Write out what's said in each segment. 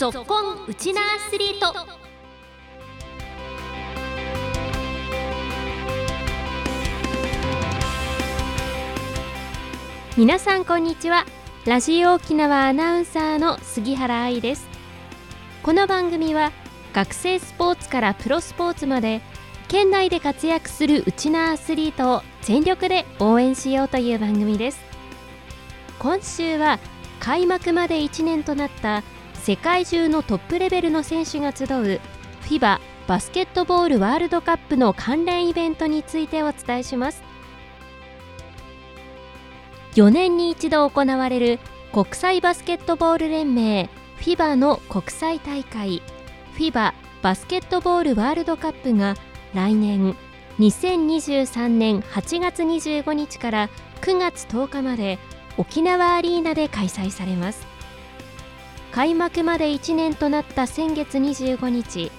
ぞっこんウチナアスリート。皆さんこんにちは。ラジオ沖縄アナウンサーの杉原愛です。この番組は学生スポーツからプロスポーツまで県内で活躍するウチナアスリートを全力で応援しようという番組です。今週は開幕まで1年となった世界中のトップレベルの選手が集う FIBA バスケットボールワールドカップの関連イベントについてお伝えします。4年に一度行われる国際バスケットボール連盟 FIBA の国際大会。FIBA バスケットボールワールドカップが来年2023年8月25日から9月10日まで沖縄アリーナで開催されます。開幕まで1年となった先月25日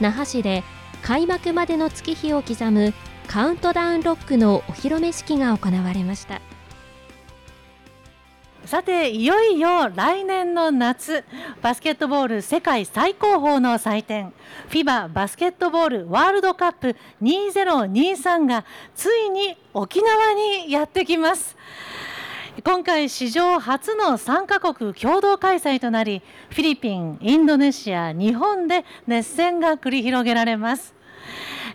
那覇市で開幕までの月日を刻むカウントダウンロックのお披露目式が行われました。さていよいよ来年の夏バスケットボール世界最高峰の祭典 FIBA バスケットボールワールドカップ2023がついに沖縄にやってきます。今回史上初の3カ国共同開催となりフィリピン、インドネシア、日本で熱戦が繰り広げられます。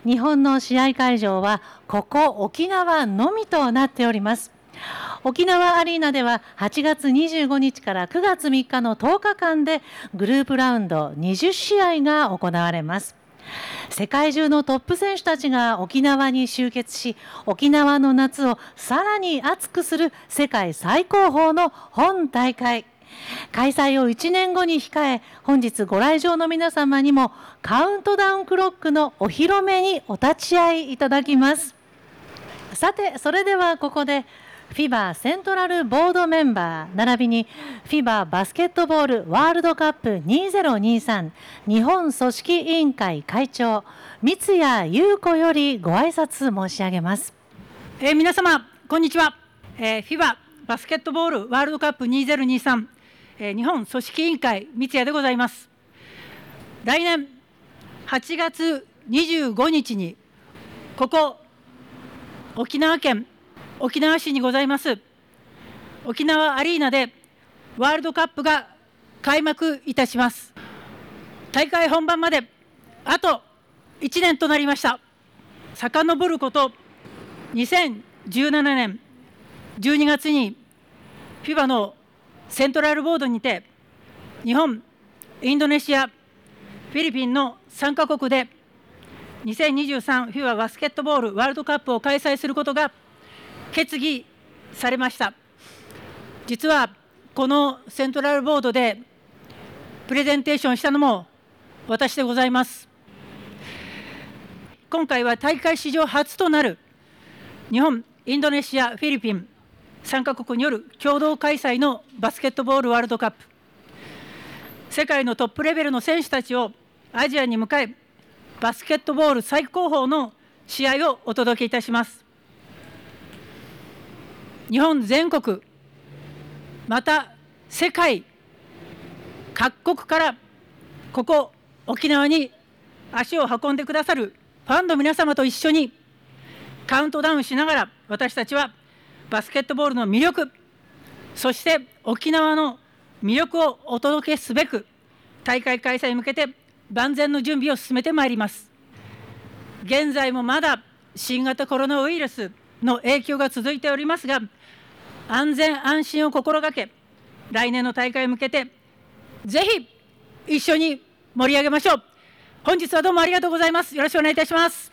日本の試合会場はここ沖縄のみとなっております。沖縄アリーナでは8月25日から9月3日の10日間でグループラウンド20試合が行われます。世界中のトップ選手たちが沖縄に集結し沖縄の夏をさらに熱くする世界最高峰の本大会。開催を1年後に控え本日ご来場の皆様にもカウントダウンクロックのお披露目にお立ち会いいただきます。さてそれではここで FIBA セントラルボードメンバー並びに FIBA バスケットボールワールドカップ2023日本組織委員会会長三谷優子よりご挨拶申し上げます、えー、皆様こんにちは、えー、FIBA バスケットボールワールドカップ2023、えー、日本組織委員会三谷でございます。来年8月25日にここ沖縄県沖縄市にございます。沖縄アリーナでワールドカップが開幕いたします。大会本番まであと1年となりました。遡ること2017年12月に FIBA のセントラルボードにて日本インドネシアフィリピンの3カ国で 2023FIBA バスケットボールワールドカップを開催することが決議されました。実はこのセントラルボードでプレゼンテーションしたのも私でございます。今回は大会史上初となる日本インドネシアフィリピン3カ国による共同開催のバスケットボールワールドカップ。世界のトップレベルの選手たちをアジアに迎えバスケットボール最高峰の試合をお届けいたします。日本全国また世界各国からここ沖縄に足を運んでくださるファンの皆様と一緒にカウントダウンしながら私たちはバスケットボールの魅力そして沖縄の魅力をお届けすべく大会開催に向けて万全の準備を進めてまいります。現在もまだ新型コロナウイルスの影響が続いておりますが安全安心を心がけ来年の大会に向けてぜひ一緒に盛り上げましょう。本日はどうもありがとうございます。よろしくお願いいたします。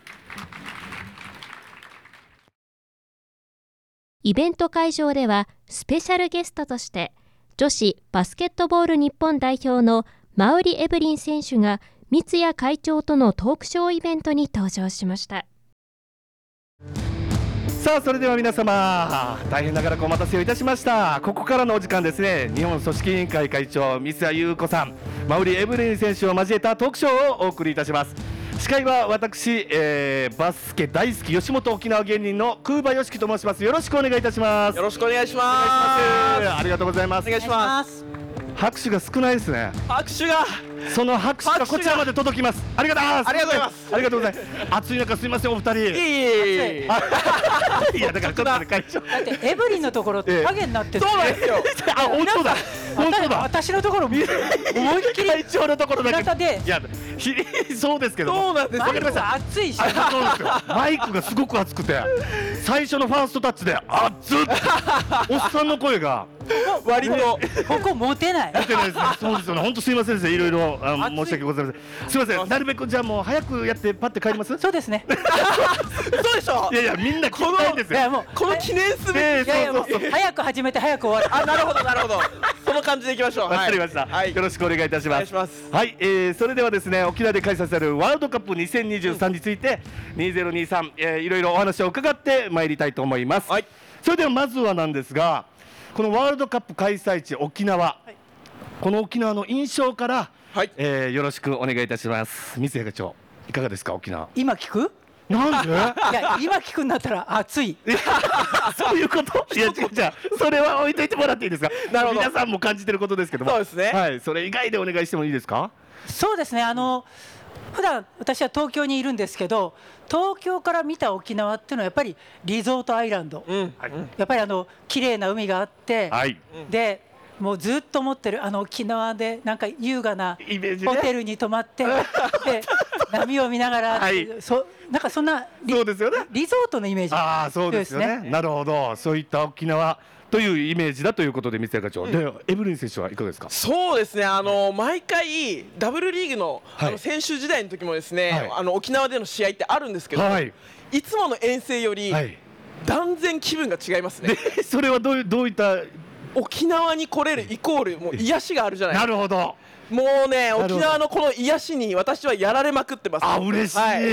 イベント会場ではスペシャルゲストとして女子バスケットボール日本代表のマウリ・エブリン選手が三谷会長とのトークショーイベントに登場しました。さあそれでは皆様大変長らくお待たせをいたしました。ここからのお時間ですね。日本組織委員会会長三谷優子さん馬瓜エブリン選手を交えたトークショーをお送りいたします。司会は私、えー、バスケ大好き吉本沖縄芸人の空馬よしきと申します。よろしくお願いいたします。よろしくお願いします。ありがとうございます。お願いします拍手が少ないですね。拍手が。その拍手がこちらまで届きます。ありがとうございます。ありがとうございます。ありがとうございます。暑い中すいませんお二人。いえいえいえいやだからちょっとね会長。だってエブリンのところって影になってる。そうなんですよ。あ本当だ。本当だ。私のところ思いっきり。会長のところだけ。中で。いやひそうですけども。そうなんですマイクが熱いし。そうですよ。マイクがすごく熱くて。最初のファーストタッチで熱っ。おっさんの声が割と。ここ持てない。出てないですね。そうですよね。本当すいませんですねいろいろあ申し訳ございません。すいません。なるべくじゃあもう早くやってパッて帰ります？そうですね。そうでしょ？いやいやみんな聞きたいんですよ。いやもうこの記念すべき。ねいやいやもう。そうそうそう早く始めて早く終わる。あなるほどなるほど。その感じでいきましょう。わかりました、はい。よろしくお願いいたします。お願いします。はい、えー、それではですね沖縄で開催されるワールドカップ2023について、2023、えー、いろいろお話を伺ってまいりたいと思います、はい。それではまずはなんですがこのワールドカップ開催地沖縄、この沖縄の印象から、はい。えー、よろしくお願いいたします。三谷課長いかがですか沖縄？今聞く？なんで？いや今聞くんだったら熱い。いや そういうこと？いや違うじゃあそれは置いといてもらっていいですか？なるほど。皆さんも感じてることですけども。そうですね。はいそれ以外でお願いしてもいいですか？そうですね。あの普段私は東京にいるんですけど東京から見た沖縄っていうのはやっぱりリゾートアイランド、うん。やっぱりあの綺麗な海があって、はい。でもうずっと思ってるあの沖縄でなんか優雅なイメージね。ホテルに泊まって、で波を見ながら、はい。そなんかそんなリそうですよね。リゾートのイメージああそうですよね。なるほど。そういった沖縄というイメージだということで三谷課長、でエブリン選手はいかがですか？そうですね、あの毎回、ダブルリーグの,、はい。あの選手時代の時もですね、はい。あの沖縄での試合ってあるんですけど、はい。い、つもの遠征より、はい。断然気分が違いますね。でそれはどうどういった？沖縄に来れるイコールもう癒しがあるじゃないなるほどもうね沖縄のこの癒しに私はやられまくってます。あ嬉しい、はい。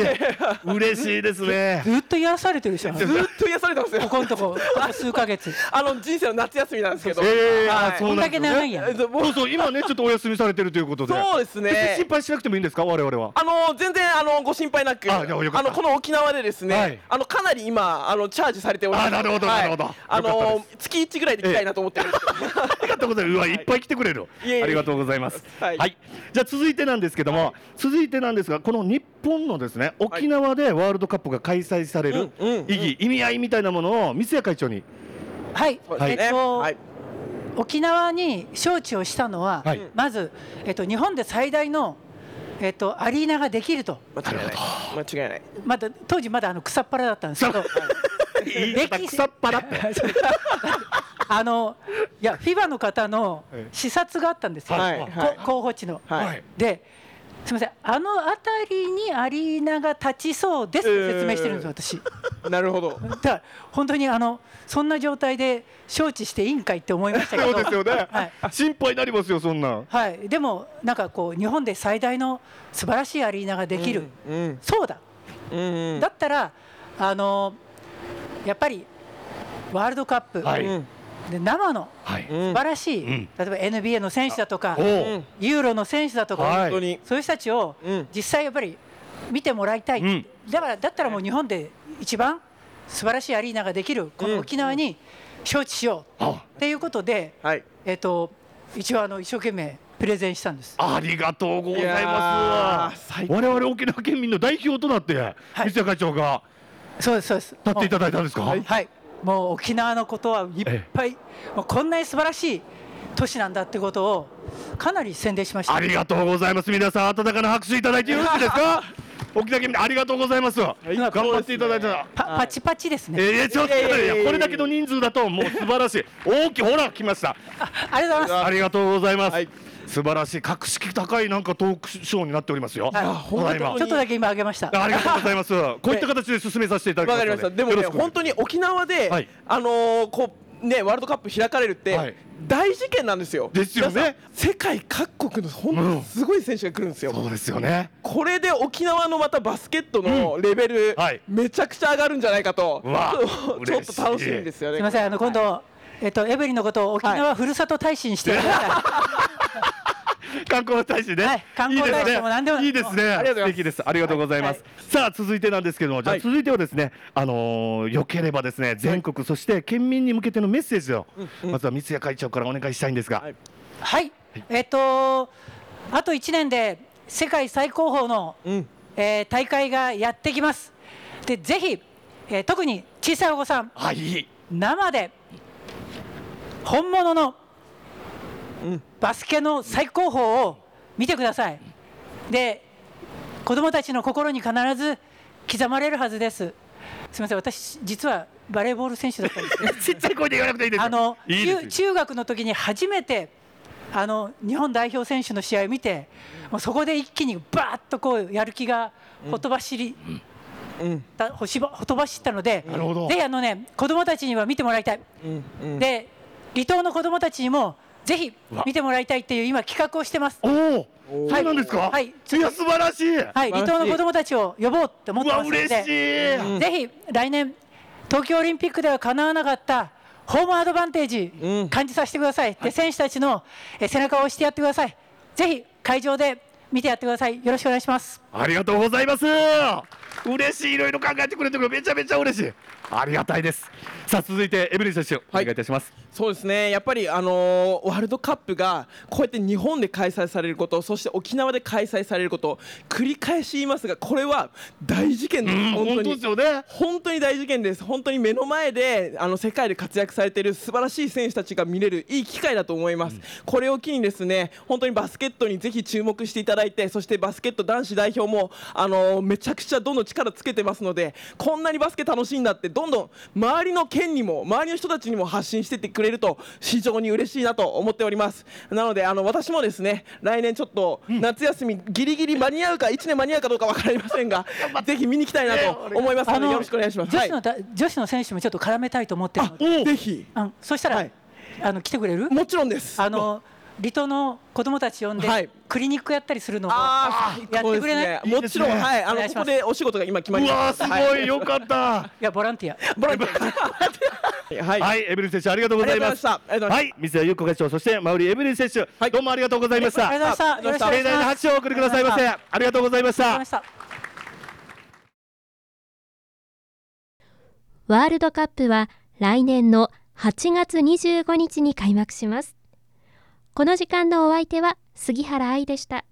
嬉しいですね。ずっと癒されてるでしょずっと癒されてますよ。ここのとこ数ヶ月。あの人生の夏休みなんですけど。ええはい。あそうだけなんですね。長いや。そうそう今ねちょっとお休みされてるということで。そうですね。心配しなくてもいいんですか？我々は。あの全然あのご心配なく。あのこの沖縄でですね、はい。あのかなり今あのチャージされております。あなるほどはい。なるほど。あので月1ぐらいで来たいなと思ってる ありがとうございます。うわいっぱい来てくれるありがとうございますはい。じゃあ続いてなんですけども、続いてなんですがこの日本のですね沖縄でワールドカップが開催される意義、意味合いみたいなものを三谷会長に。はい、そうですね。えっと、はい。沖縄に招致をしたのは、はい。まず、えっと、日本で最大の、えっと、アリーナができると。間違いない。間違いない。まだ当時まだあの草っぱらだったんですけど。言 い方歴史。草っぱら。っ てあのいや FIBA の方のええ。視察があったんですよ、はいこはい。候補地の。はい。ですみません。あの辺りにアリーナが立ちそうですって説明してるんですよ、私。なるほど。だから本当にあのそんな状態で招致していいんかいって思いましたけど。そうですよね、はい。心配になりますよそんなん。はい、でもなんかこう日本で最大の素晴らしいアリーナができる、うん。そうだ、うんうん。だったらあのやっぱりワールドカップ、はい。うんで生の素晴らしい、うん。例えば NBA の選手だとかユーロの選手だとか、はい。本当に。そういう人たちをうん。実際やっぱり見てもらいたい、うん。だからだったらもう日本で一番素晴らしいアリーナができるこの沖縄に招致しようあ。っていうことで、はい。えっと一応あの一生懸命プレゼンしたんです。ありがとうございます我々沖縄県民の代表となって、い。三谷会長がそうですそうです。立っていただいたんですか、はい。もう沖縄のことはいっぱい、もうこんなに素晴らしい都市なんだってことをかなり宣伝しました。ありがとうございます。皆さん、温かな拍手いただいてよろしいですか？沖縄県民ありがとうございます。頑張っていただいて。パパチパチですね。えー、ちょっとこれだけの人数だともう素晴らしい。大きいほら来ました。あありがとうございまありがとうございます。はい素晴らしい格式高いなんかトークショーになっておりますよ。はい。ちょっとだけ今あげました。ありがとうございます。こういった形で進めさせていただきますのわかりました。でもね、本当に沖縄で、はいあのーこうねワールドカップ開かれるって、はい。大事件なんですよ。ですよね。世界各国の本当にすごい選手が来るんですよ。そうですよね。これで沖縄のまたバスケットのレベル、はい。めちゃくちゃ上がるんじゃないかと、ちょっと楽しみですよね。すみませんあの今度、えっとエブリンのことを沖縄ふるさと大使にしてくださ 観光大使ね、はい観光大使も何でもいいですね。いいですね。ありがとうございます。ありがとうございます。さあ続いてなんですけども、じゃあはい。続いてはですね、あのー良ければですね、全国、そして県民に向けてのメッセージを、まずは三谷会長からお願いしたいんですが、はい。えっとあと1年で世界最高峰の、うん。えー大会がやってきます。でぜひ、えー特に小さいお子さん。はい。生で本物のうんバスケの最高峰を見てください。で子供たちの心に必ず刻まれるはずです。すみません私実はバレーボール選手だったんです。け どちっちゃい声で言わなくていいですよ。あの中中学の時に初めてあの日本代表選手の試合を見てもうそこで一気にバーッとこうやる気がほとばしり、うん。たほしばほとばしったのでなるほど。ぜひあのね子供たちには見てもらいたい、うん。うん。で離島の子供たちにもぜひ見てもらいたいっていう今企画をしてます。おおおーそうなんですか？はい。いや素晴らしい。はい。離島の子供たちを呼ぼうって思ってますので。嬉しい。うんぜひ来年東京オリンピックではかなわなかったホームアドバンテージうん。感じさせてください、で選手たちのえ背中を押してやってください。ぜひ会場で見てやってください。よろしくお願いします。ありがとうございます。嬉しい。いろいろ考えてくれてめちゃめちゃ嬉しい。ありがたいです。さあ続いてエブリン選手お願いいたします、そうですね。やっぱり、あのーワールドカップがこうやって日本で開催されることそして沖縄で開催されること繰り返し言いますがこれは大事件です、うん本当に。本当ですよね。本当に大事件です。本当に目の前であの世界で活躍されている素晴らしい選手たちが見れるいい機会だと思います、これを機にですね本当にバスケットにぜひ注目していただいてそしてバスケット男子代表もあのめちゃくちゃどんどん力つけてますのでこんなにバスケ楽しいんだってどんどん周りの県にも周りの人たちにも発信してってくれると非常に嬉しいなと思っております。なのであの私もですね来年ちょっと夏休みギリギリ間に合うか1年間に合うかどうか分かりませんが ぜひ見に行きたいなと思いますのでよろしくお願いします。女子のだ、女子の選手もちょっと絡めたいと思ってるのではい、ぜひ。あそしたら、はい。あの来てくれる？もちろんです。あの離島の子供たち呼んで、はい。クリニックやったりするのをあやってくれない？ねもちろん、いいですね。はい、あのここでお仕事が今決まうりまわーすした。はいごい。よかった。いやボランティア。ボランティア。はい、はい、エブリン選手ありがとうございます。はい、水谷優子会長、そして馬瓜エブリン選手、はいどうもありがとうございました。ありがとうございましたよろしくお願いし盛大な拍手をお送りくださいませ。ありがとうございま。したワールドカップは来年の8月25日に開幕しますこの時間のお相手は杉原愛でした